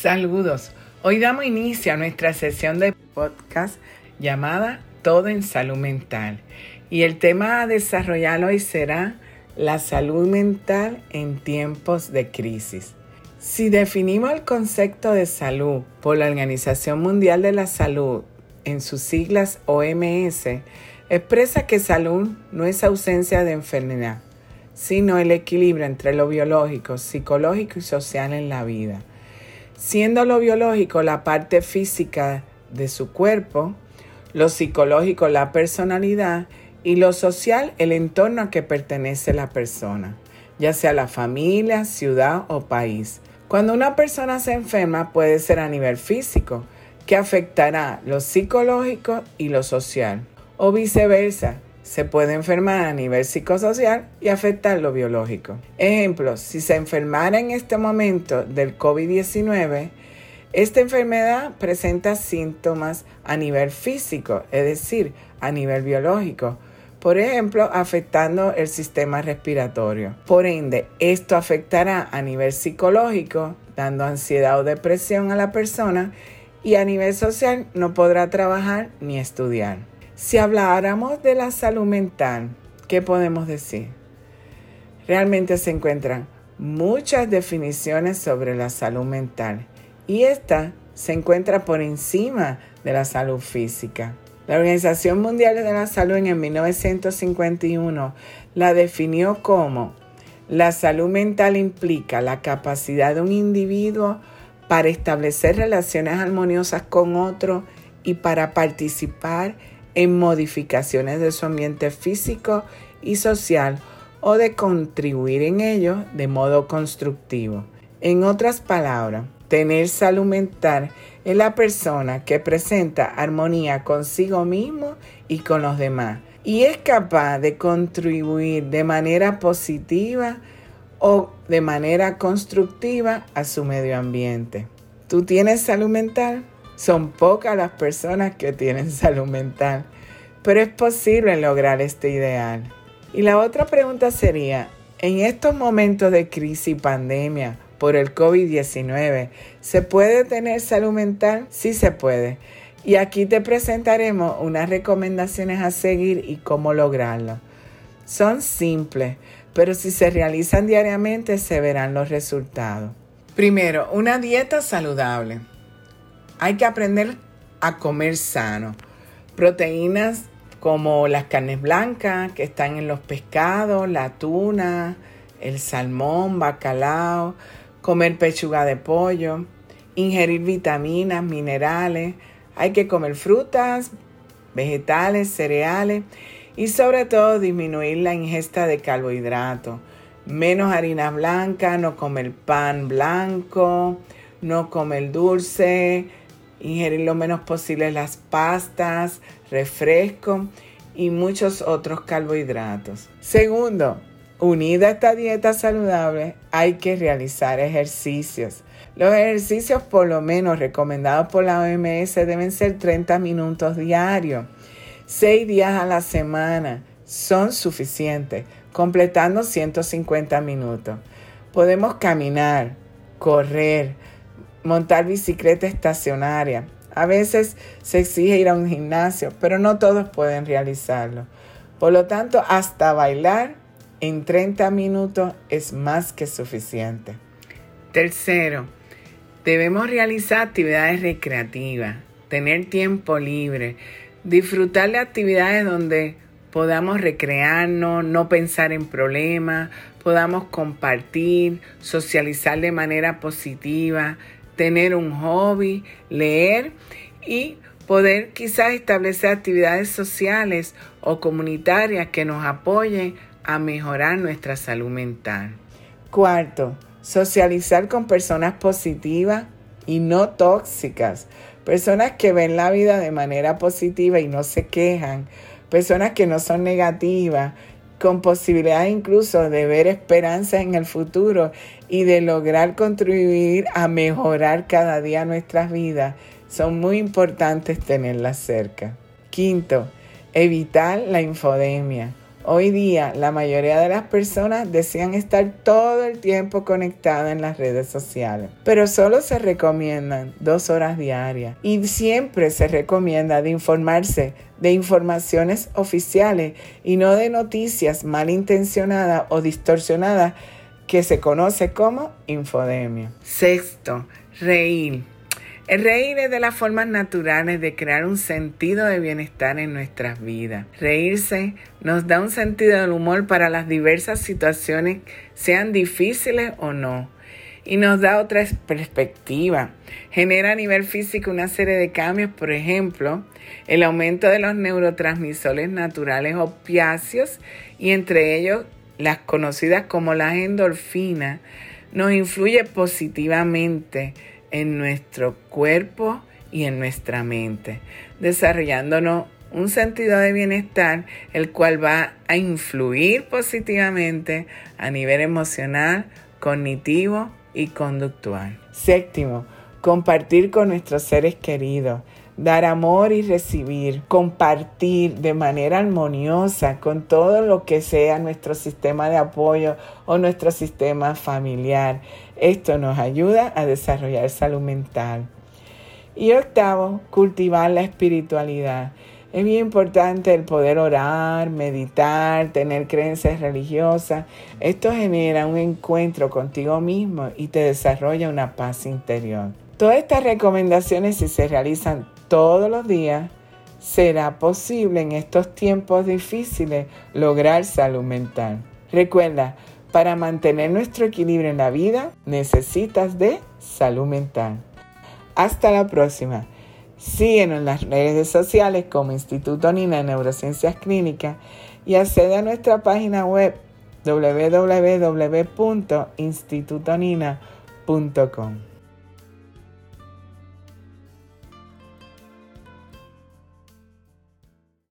Saludos. Hoy damos inicio a nuestra sesión de podcast llamada Todo en Salud Mental. Y el tema a desarrollar hoy será la salud mental en tiempos de crisis. Si definimos el concepto de salud por la Organización Mundial de la Salud en sus siglas OMS, expresa que salud no es ausencia de enfermedad, sino el equilibrio entre lo biológico, psicológico y social en la vida. Siendo lo biológico la parte física de su cuerpo, lo psicológico la personalidad y lo social el entorno a que pertenece la persona, ya sea la familia, ciudad o país. Cuando una persona se enferma puede ser a nivel físico, que afectará lo psicológico y lo social, o viceversa, se puede enfermar a nivel psicosocial y afectar lo biológico. Ejemplo, si se enfermara en este momento del COVID-19, esta enfermedad presenta síntomas a nivel físico, es decir, a nivel biológico, por ejemplo, afectando el sistema respiratorio. Por ende, esto afectará a nivel psicológico, dando ansiedad o depresión a la persona y a nivel social no podrá trabajar ni estudiar. Si habláramos de la salud mental, ¿qué podemos decir? Realmente se encuentran muchas definiciones sobre la salud mental y esta se encuentra por encima de la salud física. La Organización Mundial de la Salud en 1951 la definió como la salud mental implica la capacidad de un individuo para establecer relaciones armoniosas con otro y para participar en modificaciones de su ambiente físico y social o de contribuir en ello de modo constructivo. En otras palabras, tener salud mental es la persona que presenta armonía consigo mismo y con los demás y es capaz de contribuir de manera positiva o de manera constructiva a su medio ambiente. ¿Tú tienes salud mental? Son pocas las personas que tienen salud mental, pero es posible lograr este ideal. Y la otra pregunta sería, en estos momentos de crisis y pandemia, por el COVID-19. ¿Se puede tener salud mental? Sí se puede. Y aquí te presentaremos unas recomendaciones a seguir y cómo lograrlo. Son simples, pero si se realizan diariamente se verán los resultados. Primero, una dieta saludable. Hay que aprender a comer sano. Proteínas como las carnes blancas que están en los pescados, la tuna, el salmón, bacalao, comer pechuga de pollo, ingerir vitaminas, minerales, hay que comer frutas, vegetales, cereales y sobre todo disminuir la ingesta de carbohidratos. Menos harina blanca, no comer pan blanco, no comer dulce, ingerir lo menos posible las pastas, refresco y muchos otros carbohidratos. Segundo, Unida a esta dieta saludable, hay que realizar ejercicios. Los ejercicios, por lo menos recomendados por la OMS, deben ser 30 minutos diarios. 6 días a la semana son suficientes, completando 150 minutos. Podemos caminar, correr, montar bicicleta estacionaria. A veces se exige ir a un gimnasio, pero no todos pueden realizarlo. Por lo tanto, hasta bailar en 30 minutos es más que suficiente. Tercero, debemos realizar actividades recreativas, tener tiempo libre, disfrutar de actividades donde podamos recrearnos, no pensar en problemas, podamos compartir, socializar de manera positiva, tener un hobby, leer y poder quizás establecer actividades sociales o comunitarias que nos apoyen a mejorar nuestra salud mental. Cuarto, socializar con personas positivas y no tóxicas. Personas que ven la vida de manera positiva y no se quejan. Personas que no son negativas, con posibilidad incluso de ver esperanza en el futuro y de lograr contribuir a mejorar cada día nuestras vidas. Son muy importantes tenerlas cerca. Quinto, evitar la infodemia Hoy día la mayoría de las personas desean estar todo el tiempo conectadas en las redes sociales, pero solo se recomiendan dos horas diarias y siempre se recomienda de informarse de informaciones oficiales y no de noticias malintencionadas o distorsionadas que se conoce como infodemia. Sexto, reír. Reír es de las formas naturales de crear un sentido de bienestar en nuestras vidas. Reírse nos da un sentido del humor para las diversas situaciones, sean difíciles o no. Y nos da otra perspectiva. Genera a nivel físico una serie de cambios, por ejemplo, el aumento de los neurotransmisores naturales opiáceos y entre ellos las conocidas como las endorfinas, nos influye positivamente en nuestro cuerpo y en nuestra mente, desarrollándonos un sentido de bienestar, el cual va a influir positivamente a nivel emocional, cognitivo y conductual. Séptimo, compartir con nuestros seres queridos, dar amor y recibir, compartir de manera armoniosa con todo lo que sea nuestro sistema de apoyo o nuestro sistema familiar. Esto nos ayuda a desarrollar salud mental. Y octavo, cultivar la espiritualidad. Es bien importante el poder orar, meditar, tener creencias religiosas. Esto genera un encuentro contigo mismo y te desarrolla una paz interior. Todas estas recomendaciones, si se realizan todos los días, será posible en estos tiempos difíciles lograr salud mental. Recuerda, para mantener nuestro equilibrio en la vida necesitas de salud mental. Hasta la próxima. Síguenos en las redes sociales como Instituto Nina de Neurociencias Clínicas y accede a nuestra página web www.institutonina.com.